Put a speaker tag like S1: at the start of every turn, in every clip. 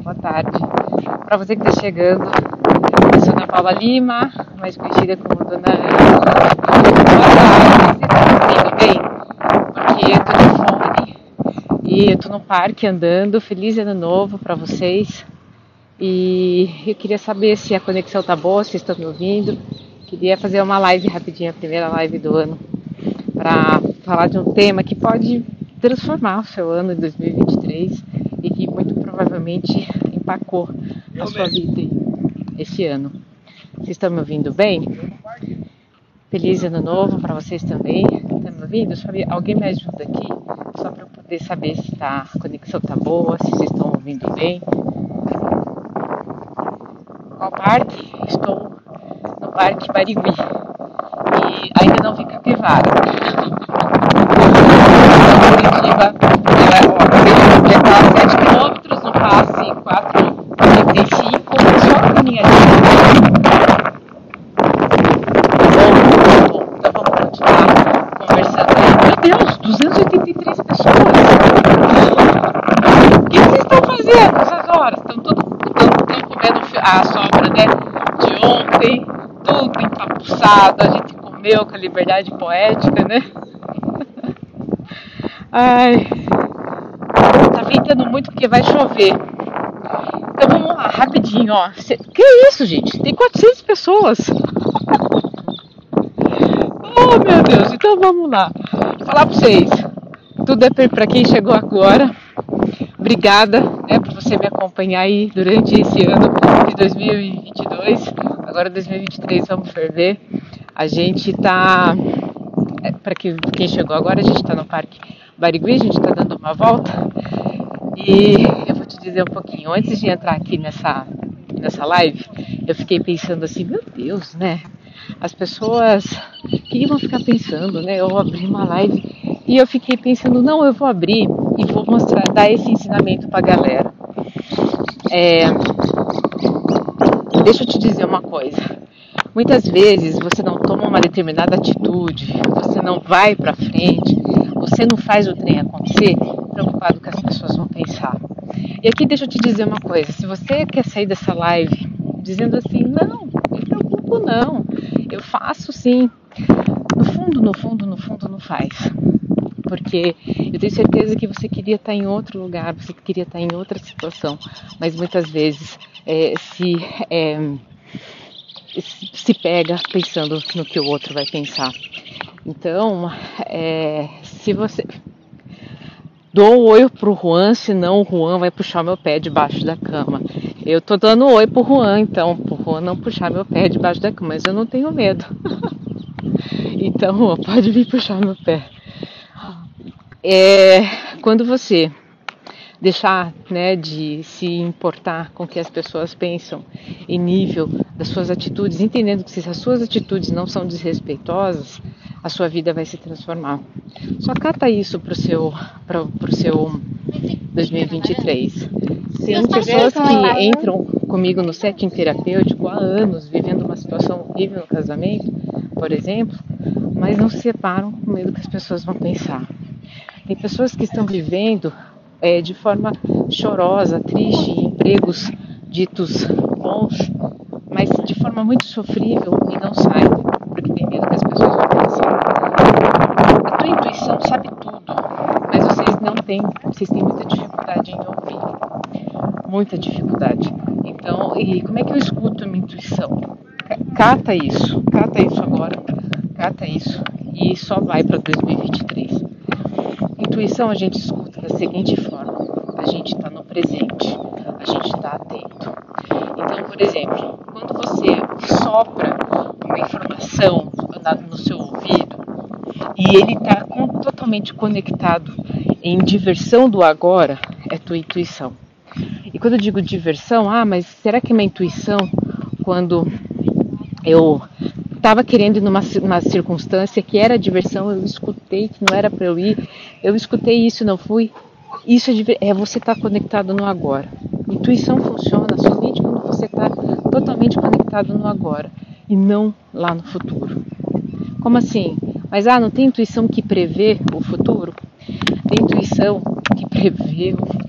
S1: boa tarde. Para você que está chegando, eu sou Ana Paula Lima, mais conhecida como Dona Ana. Boa tarde, vocês estão bem? Porque eu tô de fone e eu tô no parque andando. Feliz ano novo para vocês. E eu queria saber se a conexão tá boa, se estão me ouvindo. Queria fazer uma live rapidinha, a primeira live do ano, para falar de um tema que pode transformar o seu ano de 2023 e que muito provavelmente empacou a sua vida esse ano. Vocês estão me ouvindo bem? Feliz ano novo para vocês também. Estão me ouvindo? Alguém me ajuda aqui só para eu poder saber se tá, a conexão está boa, se vocês estão ouvindo bem. Qual parque? Estou no Parque Barigui e ainda não vi capivara. Curitiba, já está a 7 km no passe 4,35, só a caminhadinha. Bom, bom, então vamos continuar conversando aí. Meu Deus, 283 pessoas! O que vocês estão fazendo nessas horas? Estão tudo estão comendo a sobra né, de ontem, tudo a gente comeu com a liberdade poética, né? Ai, tá ventando muito porque vai chover. Então vamos lá, rapidinho, ó. Que isso, gente? Tem 400 pessoas. oh, meu Deus. Então vamos lá. Falar pra vocês. Tudo é pra quem chegou agora. Obrigada né, por você me acompanhar aí durante esse ano de 2022. Agora 2023, vamos ferver. A gente tá. É, para quem chegou agora, a gente está no Parque Barigui, a gente está dando uma volta e eu vou te dizer um pouquinho. Antes de entrar aqui nessa, nessa live, eu fiquei pensando assim: meu Deus, né? As pessoas, o que vão ficar pensando, né? Eu abri uma live e eu fiquei pensando: não, eu vou abrir e vou mostrar, dar esse ensinamento para a galera. É, deixa eu te dizer uma coisa. Muitas vezes você não toma uma determinada atitude, você não vai para frente, você não faz o trem acontecer, preocupado com as pessoas vão pensar. E aqui deixa eu te dizer uma coisa: se você quer sair dessa live dizendo assim, não, não me preocupo não, eu faço sim. No fundo, no fundo, no fundo, não faz. Porque eu tenho certeza que você queria estar em outro lugar, você queria estar em outra situação, mas muitas vezes é, se. É, se pega pensando no que o outro vai pensar. Então, é, se você dou um oi pro Juan, senão o Juan vai puxar meu pé debaixo da cama. Eu tô dando oi pro Juan, então, pro Juan não puxar meu pé debaixo da cama, mas eu não tenho medo. então, pode vir puxar meu pé. É, quando você deixar né, de se importar com o que as pessoas pensam em nível das suas atitudes, entendendo que se as suas atitudes não são desrespeitosas, a sua vida vai se transformar. Só cata isso para o seu, pro seu 2023. Tem pessoas que entram comigo no setting terapêutico há anos, vivendo uma situação horrível no casamento, por exemplo, mas não se separam com medo que as pessoas vão pensar. Tem pessoas que estão vivendo é, de forma chorosa, triste, empregos ditos bons, de forma muito sofrível e não sai, porque tem medo que as pessoas vão pensar. A tua intuição sabe tudo, mas vocês não têm, vocês têm muita dificuldade em ouvir, muita dificuldade. Então, e como é que eu escuto a minha intuição? Cata isso, cata isso agora, cata isso e só vai para 2023. Intuição a gente escuta da seguinte forma: a gente está no presente, a gente está atento. Então, por exemplo, quando você sopra uma informação no seu ouvido e ele está totalmente conectado em diversão do agora, é tua intuição. E quando eu digo diversão, ah, mas será que é minha intuição quando eu estava querendo ir numa, numa circunstância que era diversão, eu escutei que não era para eu ir, eu escutei isso, não fui. Isso é, é você estar tá conectado no agora. Intuição funciona somente quando você está totalmente conectado no agora e não lá no futuro. Como assim? Mas ah, não tem intuição que prevê o futuro? Tem intuição que prevê o futuro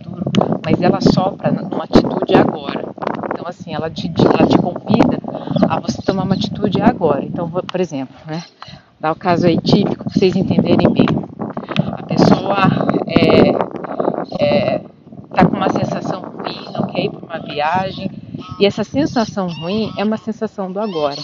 S1: mas ela sopra numa atitude agora. Então, assim, ela te, ela te convida a você tomar uma atitude agora. Então, por exemplo, né? Dá o caso aí típico, pra vocês entenderem bem. A pessoa é, é, tá com uma sensação ruim, não quer ir para uma viagem, e essa sensação ruim é uma sensação do agora.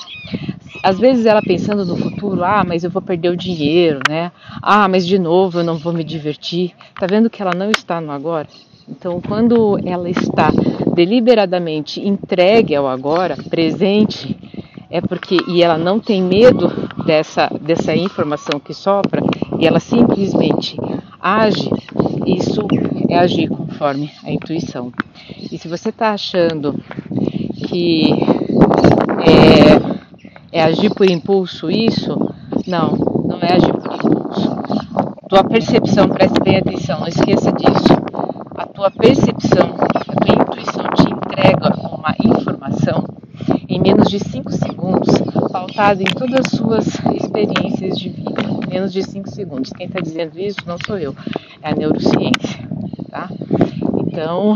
S1: Às vezes ela pensando no futuro, ah, mas eu vou perder o dinheiro, né? Ah, mas de novo eu não vou me divertir. Tá vendo que ela não está no agora? Então, quando ela está deliberadamente entregue ao agora, presente, é porque e ela não tem medo dessa dessa informação que sopra e ela simplesmente age, isso é agir conforme a intuição. E se você está achando que é, é agir por impulso isso, não, não é agir por impulso. Tua percepção, preste bem atenção, não esqueça disso. A tua percepção, a tua intuição te entrega uma informação em menos de 5 segundos, pautada em todas as suas experiências de vida. Menos de 5 segundos. Quem está dizendo isso não sou eu, é a neurociência. Tá? Então,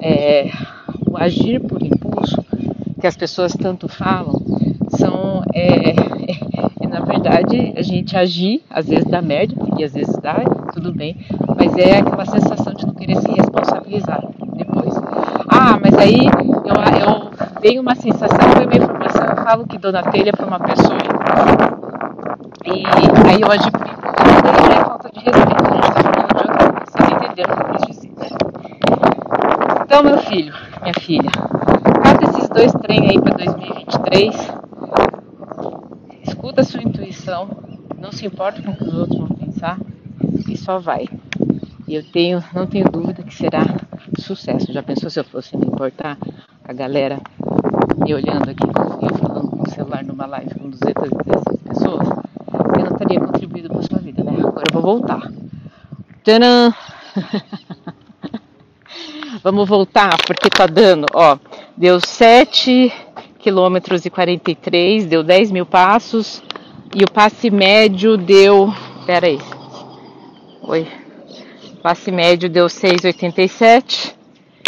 S1: é, o agir por que as pessoas tanto falam, são, é, é, é, na verdade, a gente agir, às vezes dá merda, e às vezes dá, tudo bem, mas é aquela sensação de não querer se responsabilizar depois. Ah, mas aí eu, eu tenho uma sensação, foi uma informação, eu falo que dou na telha para uma pessoa, e aí eu agi por é falta de respeito, o que eu quis dizer? Então, meu filho, minha filha, dois trem aí para 2023, escuta a sua intuição, não se importa com o que os outros vão pensar e só vai. E eu tenho, não tenho dúvida que será sucesso. Já pensou se eu fosse me importar a galera me olhando aqui, eu falando com o celular numa live com 216 pessoas? Eu não teria contribuído para sua vida, né? Agora eu vou voltar. Tcharam! Vamos voltar, porque tá dando, ó, deu 7 quilômetros e 43, deu 10 mil passos, e o passe médio deu, pera aí, oi, passe médio deu 6,87,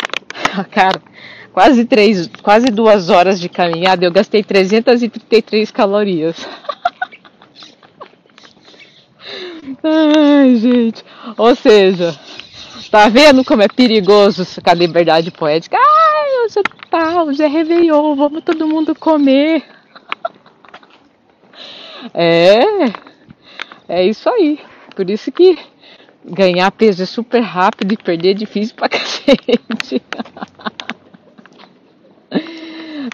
S1: cara, quase três, quase duas horas de caminhada, eu gastei 333 calorias. Ai, gente, ou seja, Tá vendo como é perigoso ficar liberdade poética? Ai, é tal, hoje é Réveillon, vamos todo mundo comer. É, é isso aí. Por isso que ganhar peso é super rápido e perder é difícil pra cacete.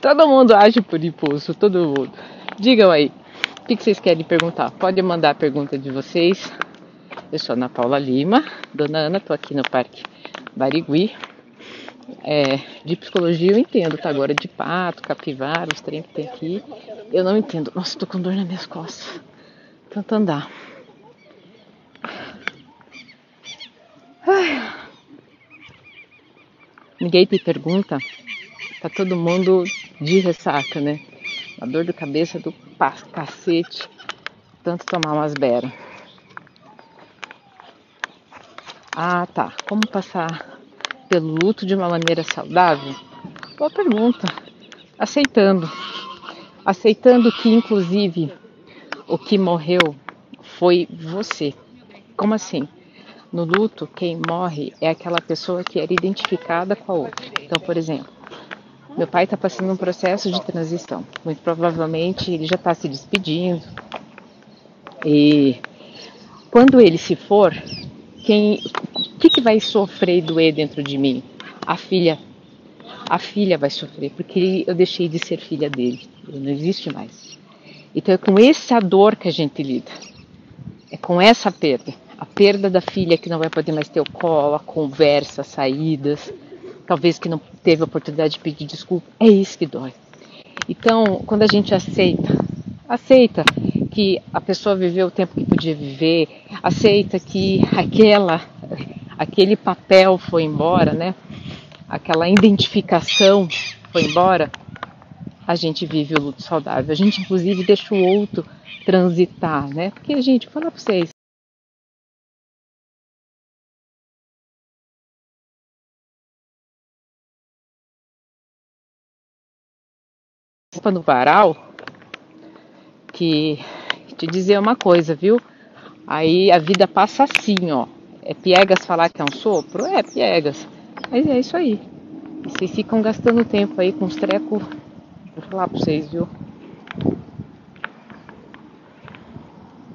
S1: todo mundo age por impulso, todo mundo. Digam aí, o que vocês querem perguntar? Pode mandar a pergunta de vocês eu sou Ana Paula Lima, Dona Ana, tô aqui no Parque Barigui. É, de psicologia eu entendo, tá? Agora de pato, capivara, os trem que tem aqui. Eu não entendo. Nossa, tô com dor nas minhas costas. Tanto andar. Ai. Ninguém te pergunta. Tá todo mundo de ressaca, né? A dor de cabeça do cacete. Tanto tomar umas beras. Ah, tá. Como passar pelo luto de uma maneira saudável? Boa pergunta. Aceitando. Aceitando que, inclusive, o que morreu foi você. Como assim? No luto, quem morre é aquela pessoa que era identificada com a outra. Então, por exemplo, meu pai está passando um processo de transição. Muito provavelmente ele já está se despedindo. E quando ele se for, quem, vai sofrer e doer dentro de mim? A filha. A filha vai sofrer, porque eu deixei de ser filha dele. Ele não existe mais. Então é com essa dor que a gente lida. É com essa perda. A perda da filha que não vai poder mais ter o colo, a conversa, saídas. Talvez que não teve a oportunidade de pedir desculpa. É isso que dói. Então, quando a gente aceita, aceita que a pessoa viveu o tempo que podia viver, aceita que aquela, aquele papel foi embora, né? Aquela identificação foi embora, a gente vive o luto saudável. A gente, inclusive, deixa o outro transitar, né? Porque, gente, vou falar pra vocês. no varal que te dizer uma coisa, viu? Aí a vida passa assim, ó. É piegas falar que é um sopro? É, piegas. Mas é isso aí. E vocês ficam gastando tempo aí com os trecos. Vou falar pra vocês, viu?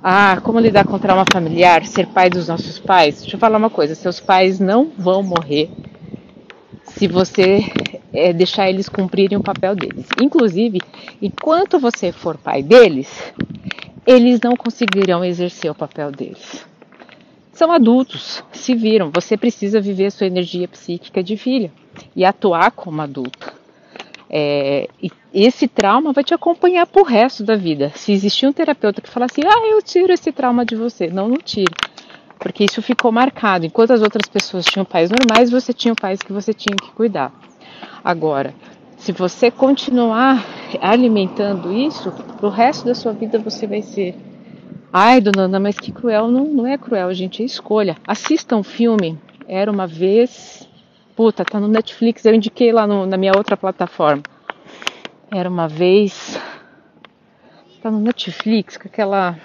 S1: Ah, como lidar com trauma familiar, ser pai dos nossos pais? Deixa eu falar uma coisa: seus pais não vão morrer se você é, deixar eles cumprirem o papel deles. Inclusive, enquanto você for pai deles, eles não conseguirão exercer o papel deles. São adultos, se viram. Você precisa viver a sua energia psíquica de filha e atuar como adulto. É, esse trauma vai te acompanhar pro resto da vida. Se existir um terapeuta que fala assim, ah, eu tiro esse trauma de você, não, não tira, porque isso ficou marcado. Enquanto as outras pessoas tinham pais normais, você tinha pais que você tinha que cuidar. Agora, se você continuar alimentando isso, pro resto da sua vida você vai ser. Ai, dona Ana, mas que cruel. Não, não é cruel, gente, é escolha. Assista um filme. Era uma vez. Puta, tá no Netflix, eu indiquei lá no, na minha outra plataforma. Era uma vez. Tá no Netflix com aquela.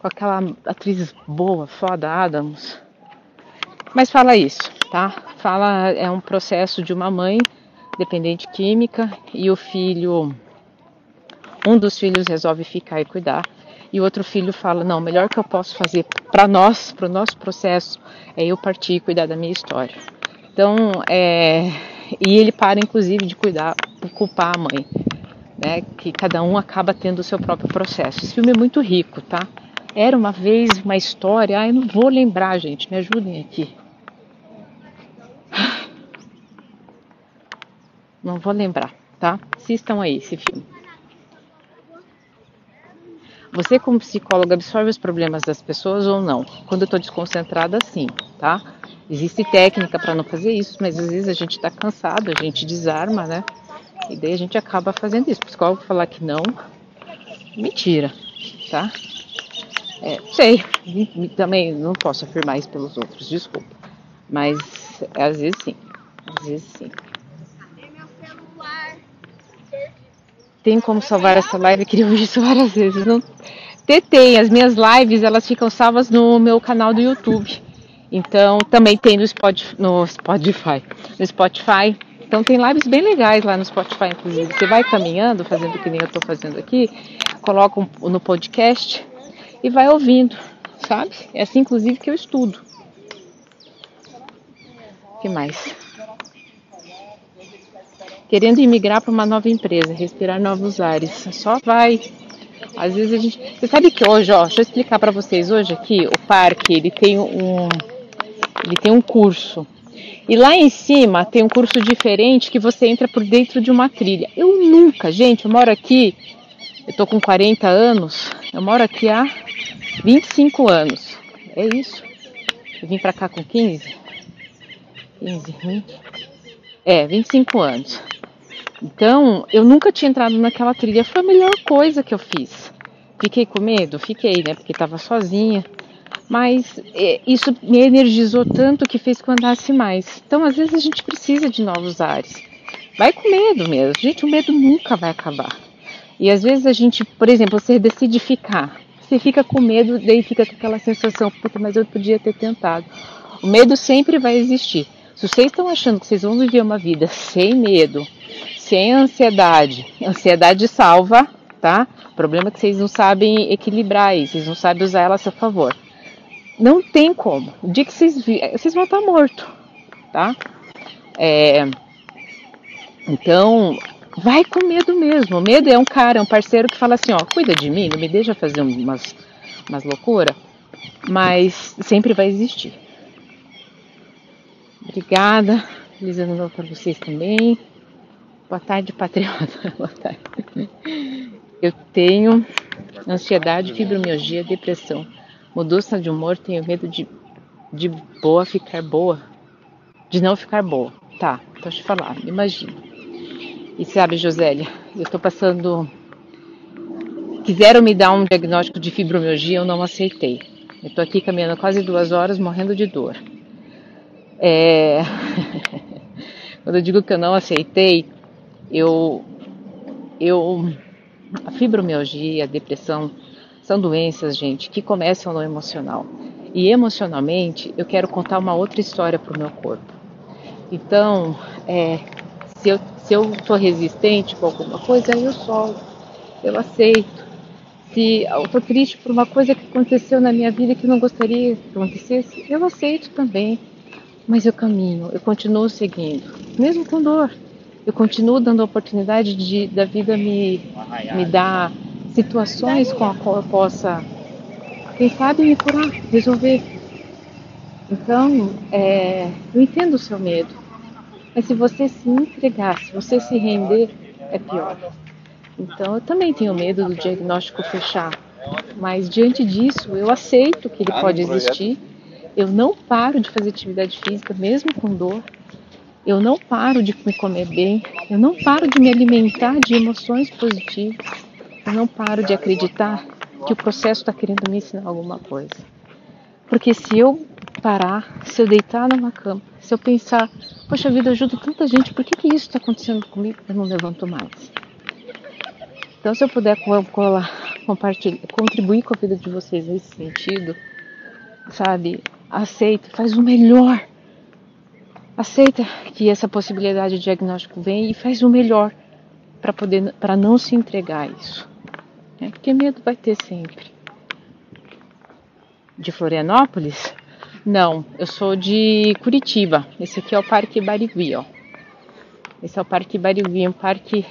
S1: Com aquela atriz boa, foda, Adams. Mas fala isso, tá? Fala, é um processo de uma mãe dependente química e o filho, um dos filhos resolve ficar e cuidar e o outro filho fala não, o melhor que eu posso fazer para nós, para o nosso processo, é eu partir e cuidar da minha história. Então, é, e ele para inclusive de cuidar, culpar a mãe, né? Que cada um acaba tendo o seu próprio processo. Esse filme é muito rico, tá? Era uma vez uma história, ah, eu não vou lembrar, gente, me ajudem aqui. Não vou lembrar, tá? Assistam aí esse filme. Você, como psicólogo, absorve os problemas das pessoas ou não? Quando eu estou desconcentrada, sim, tá? Existe técnica para não fazer isso, mas às vezes a gente está cansado, a gente desarma, né? E daí a gente acaba fazendo isso. O psicólogo falar que não, mentira, tá? É, sei, também não posso afirmar isso pelos outros, desculpa. Mas às vezes sim, às vezes sim. Tem como salvar essa live? Queria ouvir isso várias vezes. Não tem, as minhas lives elas ficam salvas no meu canal do YouTube. Então também tem no Spotify, no Spotify, no Spotify. Então tem lives bem legais lá no Spotify, inclusive. Você vai caminhando, fazendo o que nem eu estou fazendo aqui, coloca no podcast e vai ouvindo, sabe? É assim, inclusive, que eu estudo. O que mais? Querendo imigrar para uma nova empresa, respirar novos ares. Só vai. Às vezes a gente. Você sabe que hoje, ó, deixa eu explicar para vocês. Hoje aqui, o parque, ele tem um. Ele tem um curso. E lá em cima tem um curso diferente que você entra por dentro de uma trilha. Eu nunca, gente, eu moro aqui, eu tô com 40 anos, eu moro aqui há 25 anos. É isso. Eu vim pra cá com 15? 15, 20? É, 25 anos. Então, eu nunca tinha entrado naquela trilha, foi a melhor coisa que eu fiz. Fiquei com medo? Fiquei, né? Porque estava sozinha. Mas é, isso me energizou tanto que fez que eu andasse mais. Então, às vezes, a gente precisa de novos ares. Vai com medo mesmo. Gente, o medo nunca vai acabar. E às vezes a gente, por exemplo, você decide ficar. Você fica com medo, daí fica com aquela sensação, puta, mas eu podia ter tentado. O medo sempre vai existir. Se vocês estão achando que vocês vão viver uma vida sem medo, sem ansiedade, ansiedade salva, tá? O problema é que vocês não sabem equilibrar isso, vocês não sabem usar ela a seu favor. Não tem como. O dia que vocês vocês vão estar morto, tá? É, então, vai com medo mesmo. O medo é um cara, é um parceiro que fala assim, ó, cuida de mim, não me deixa fazer umas, umas loucuras, mas sempre vai existir. Obrigada. Novo para vocês também. Boa tarde, patriota. Boa tarde. Eu tenho ansiedade, fibromialgia, depressão, mudança de humor, tenho medo de, de boa ficar boa, de não ficar boa. Tá, eu falar, imagina. E sabe, Josélia, eu tô passando. Quiseram me dar um diagnóstico de fibromialgia, eu não aceitei. Eu tô aqui caminhando quase duas horas, morrendo de dor. É... Quando eu digo que eu não aceitei, eu eu a fibromialgia, a depressão são doenças, gente, que começam no emocional. E emocionalmente, eu quero contar uma outra história para o meu corpo. Então, é, se eu se eu sou resistente com alguma coisa, eu solto, eu aceito. Se eu estou triste por uma coisa que aconteceu na minha vida que não gostaria que acontecesse, eu aceito também. Mas eu caminho, eu continuo seguindo, mesmo com dor. Eu continuo dando a oportunidade de da vida me, me dar situações com a qual eu possa, quem sabe, me curar, resolver. Então, é, eu entendo o seu medo, mas se você se entregar, se você se render, é pior. Então, eu também tenho medo do diagnóstico fechar, mas diante disso, eu aceito que ele pode existir. Eu não paro de fazer atividade física, mesmo com dor. Eu não paro de me comer bem. Eu não paro de me alimentar de emoções positivas. Eu não paro de acreditar que o processo está querendo me ensinar alguma coisa. Porque se eu parar, se eu deitar numa cama, se eu pensar, poxa vida, eu ajudo tanta gente, por que, que isso está acontecendo comigo? Eu não levanto mais. Então, se eu puder compartilhar, contribuir com a vida de vocês nesse sentido, sabe, aceita, faz o melhor. Aceita que essa possibilidade de diagnóstico vem e faz o melhor para poder, para não se entregar a isso. Né? Porque medo vai ter sempre. De Florianópolis, não, eu sou de Curitiba. Esse aqui é o Parque Barigui, ó. Esse é o Parque Barigui, um parque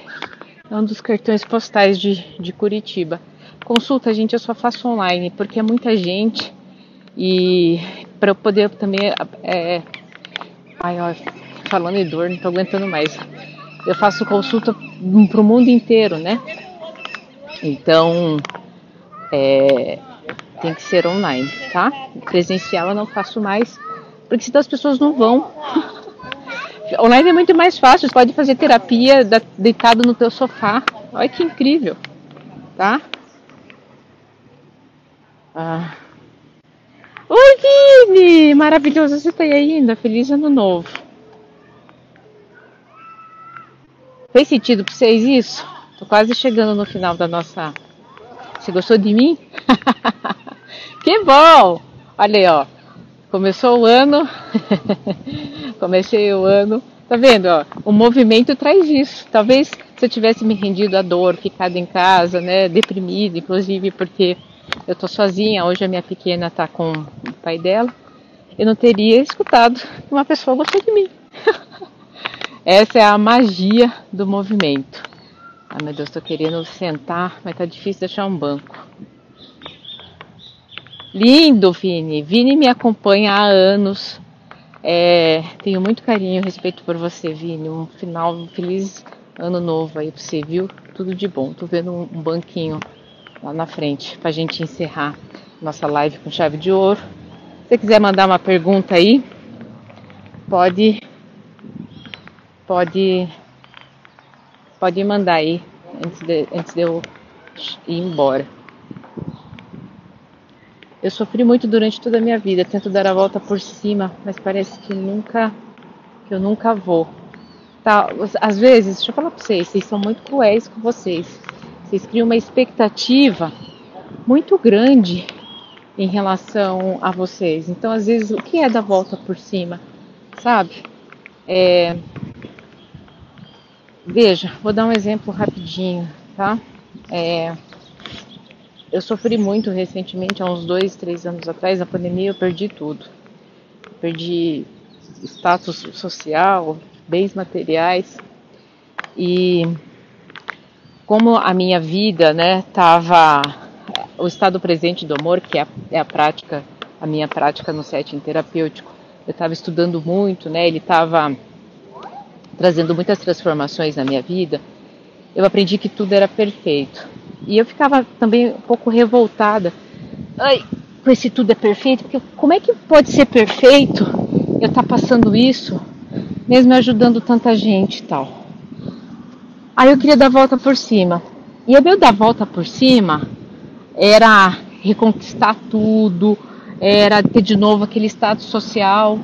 S1: é um dos cartões postais de, de Curitiba. Consulta, gente, eu só faço online, porque é muita gente e para eu poder também. É, ai, ó, falando em dor, não tô aguentando mais. Eu faço consulta para o mundo inteiro, né? Então, é, tem que ser online, tá? Presencial eu não faço mais, porque senão as pessoas não vão. online é muito mais fácil, você pode fazer terapia deitado no teu sofá. Olha que incrível, tá? Ah. Oi, Vini! Maravilhoso, você tá aí ainda? Feliz ano novo. Fez sentido pra vocês isso? Tô quase chegando no final da nossa. Você gostou de mim? Que bom! Olha aí, ó. Começou o ano. Comecei o ano. Tá vendo, ó? O movimento traz isso. Talvez se eu tivesse me rendido à dor, ficado em casa, né, deprimida, inclusive porque eu tô sozinha, hoje a minha pequena tá com o pai dela, eu não teria escutado que uma pessoa gostou de mim. Essa é a magia do movimento. Ah, meu Deus, tô querendo sentar, mas tá difícil achar um banco. Lindo, Vini. Vini me acompanha há anos. É, tenho muito carinho e respeito por você, Vini. Um final, um feliz ano novo aí pra você, viu? Tudo de bom. Tô vendo um banquinho lá na frente pra gente encerrar nossa live com chave de ouro. Se você quiser mandar uma pergunta aí, pode pode pode mandar aí antes de, antes de eu ir embora. Eu sofri muito durante toda a minha vida, tento dar a volta por cima, mas parece que nunca, que eu nunca vou. Tá, às vezes, deixa eu falar para vocês, vocês são muito cruéis com vocês. Vocês criam uma expectativa muito grande em relação a vocês. Então, às vezes, o que é dar volta por cima, sabe? É... Veja, vou dar um exemplo rapidinho, tá? É eu sofri muito recentemente, há uns dois, três anos atrás, na pandemia, eu perdi tudo. Perdi status social, bens materiais e como a minha vida, né, tava o estado presente do amor, que é a, é a prática, a minha prática no setting terapêutico, eu estava estudando muito, né, ele estava trazendo muitas transformações na minha vida. Eu aprendi que tudo era perfeito e eu ficava também um pouco revoltada. Ai, com esse tudo é perfeito, porque como é que pode ser perfeito eu estar tá passando isso, mesmo ajudando tanta gente e tal. Aí eu queria dar a volta por cima. E o meu dar a volta por cima era reconquistar tudo, era ter de novo aquele status social.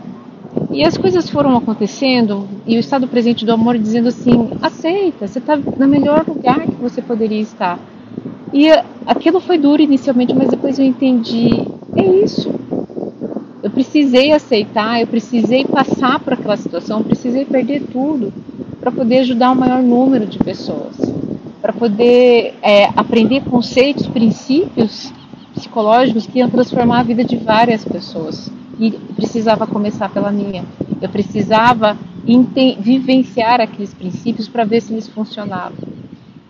S1: E as coisas foram acontecendo e o estado presente do amor dizendo assim: aceita, você está no melhor lugar que você poderia estar. E aquilo foi duro inicialmente, mas depois eu entendi: é isso. Eu precisei aceitar, eu precisei passar por aquela situação, eu precisei perder tudo para poder ajudar o maior número de pessoas, para poder é, aprender conceitos, princípios psicológicos que iam transformar a vida de várias pessoas. E precisava começar pela minha. Eu precisava vivenciar aqueles princípios para ver se eles funcionavam.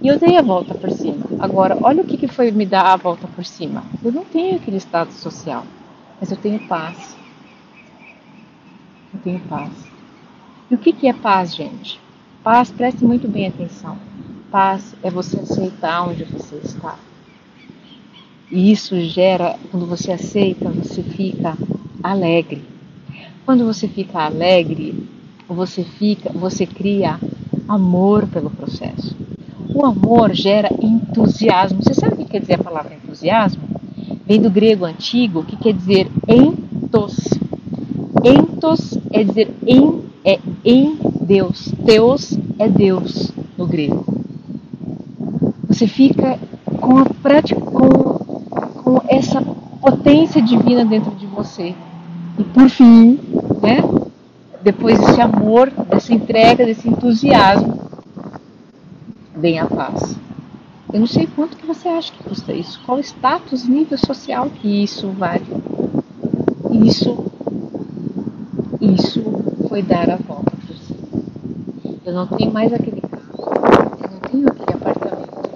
S1: E eu dei a volta por cima. Agora, olha o que, que foi me dar a volta por cima. Eu não tenho aquele status social, mas eu tenho paz. Eu tenho paz. E o que, que é paz, gente? Paz, preste muito bem atenção. Paz é você aceitar onde você está. E isso gera, quando você aceita, você fica alegre. Quando você fica alegre, você fica, você cria amor pelo processo. O amor gera entusiasmo. Você sabe o que quer dizer a palavra entusiasmo? Vem do grego antigo, que quer dizer entos. Entos é dizer em, é em Deus. Deus é Deus no grego. Você fica com a prática, com, com essa potência divina dentro de você. E por fim, né? Depois desse amor, dessa entrega, desse entusiasmo, vem a paz. Eu não sei quanto que você acha que custa isso, qual status, nível social que isso vale. Isso, isso foi dar a volta por si. Eu não tenho mais aquele carro. Eu não tenho aquele apartamento.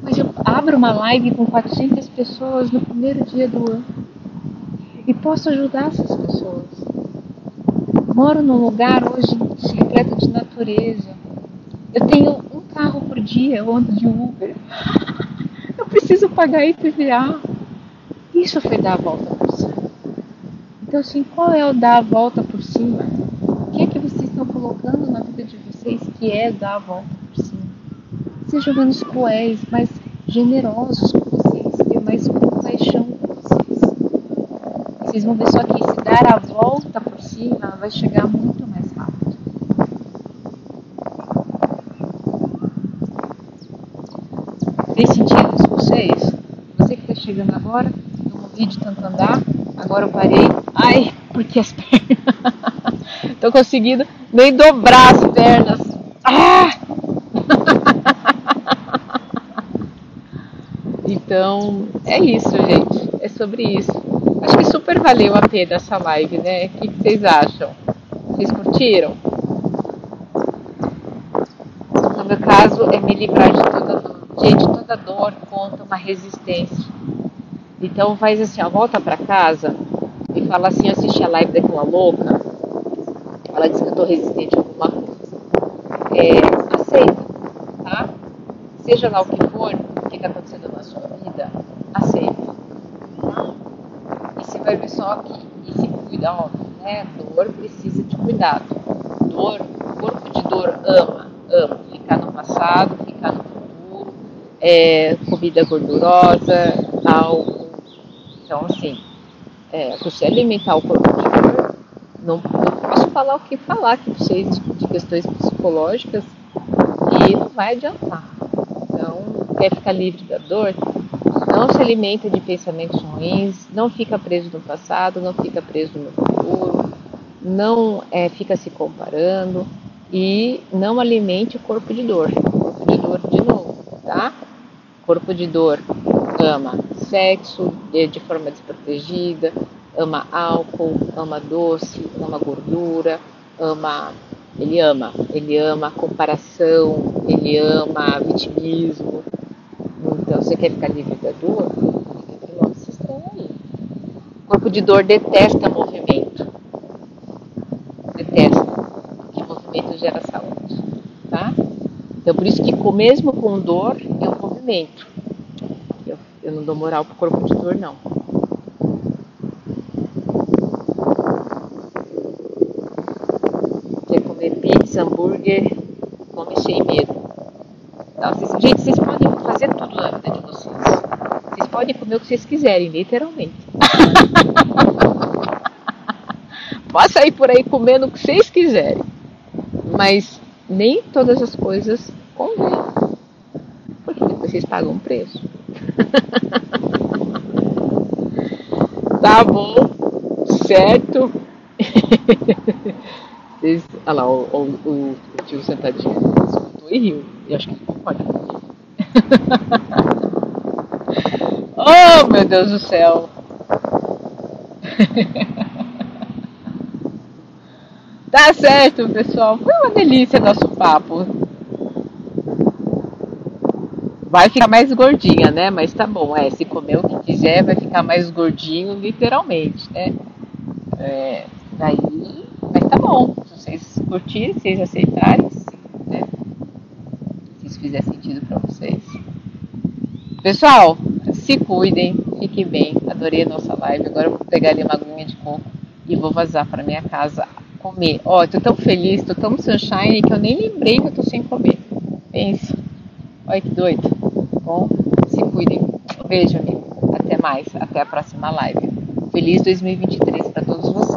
S1: Mas eu abro uma live com 400 pessoas no primeiro dia do ano. E posso ajudar essas pessoas. Moro num lugar hoje repleto de natureza. Eu tenho um carro por dia, eu ando de Uber. Eu preciso pagar IPVA. Isso foi dar a volta por cima. Então, assim, qual é o dar a volta por cima? que é que vocês estão colocando na vida de vocês que é dar a volta por cima? Sejam menos cruéis, mais generosos com vocês, ter mais compaixão com vocês. Vocês vão ver só que se dar a volta por cima vai chegar muito mais rápido. Fez sentido isso vocês? Você que está chegando agora, eu ouvi de tanto andar, agora eu parei. Ai, porque as pernas. Tô conseguindo nem dobrar as pernas. Ah! Então, é isso, gente. É sobre isso. Acho que super valeu a pena essa live, né? O que vocês acham? Vocês curtiram? No meu caso, é me livrar de toda dor. Gente, toda dor conta uma resistência. Então, faz assim, ó, volta pra casa e fala assim, assiste a live daquela louca ela diz que eu estou resistente a alguma coisa. É, aceita, tá? Seja lá o que for, o que está acontecendo na sua vida, aceita. E você vai ver só que, e se cuida, ó, né? Dor precisa de cuidado. Dor, corpo de dor ama, ama. Ficar no passado, ficar no futuro, é, comida gordurosa, álcool. Então, assim, é, você alimentar o corpo de dor, não, falar o que falar aqui para vocês de questões psicológicas e não vai adiantar. Então, quer ficar livre da dor? Não se alimenta de pensamentos ruins, não fica preso no passado, não fica preso no futuro, não é, fica se comparando e não alimente o corpo de dor. Corpo de dor de novo, tá? Corpo de dor ama sexo de, de forma desprotegida, ama álcool, ama doce, ama gordura, ama. Ele ama, ele ama comparação, ele ama vitimismo. Então, você quer ficar livre da dor? Nosso sistema aí. O corpo de dor detesta movimento. Detesta. Porque movimento gera saúde. Tá? Então, por isso que, mesmo com dor, eu movimento. Eu, eu não dou moral pro corpo de dor, não. Pizza, hambúrguer, come sem medo. Então, vocês, gente, vocês podem fazer tudo na vida de vocês. Vocês podem comer o que vocês quiserem, literalmente. Pode sair por aí comendo o que vocês quiserem. Mas nem todas as coisas convêm. Porque depois vocês pagam um preço. tá bom, certo? olha lá, o, o, o, o tio sentadinho escutou e riu. E acho que ele concorda comigo. oh, meu Deus do céu! tá certo, pessoal. Foi uma delícia nosso papo. Vai ficar mais gordinha, né? Mas tá bom, é. Se comer o que quiser, vai ficar mais gordinho, literalmente, né? É, daí, mas tá bom. Se vocês curtirem, se vocês aceitarem, né? Se isso fizer sentido para vocês. Pessoal, se cuidem, fiquem bem. Adorei a nossa live. Agora eu vou pegar ali uma aguinha de coco e vou vazar para minha casa comer. Ó, oh, tô tão feliz, tô tão sunshine que eu nem lembrei que eu tô sem comer. Pense. Olha que doido. Bom, se cuidem. Beijo, amigo. Até mais. Até a próxima live. Feliz 2023 para todos.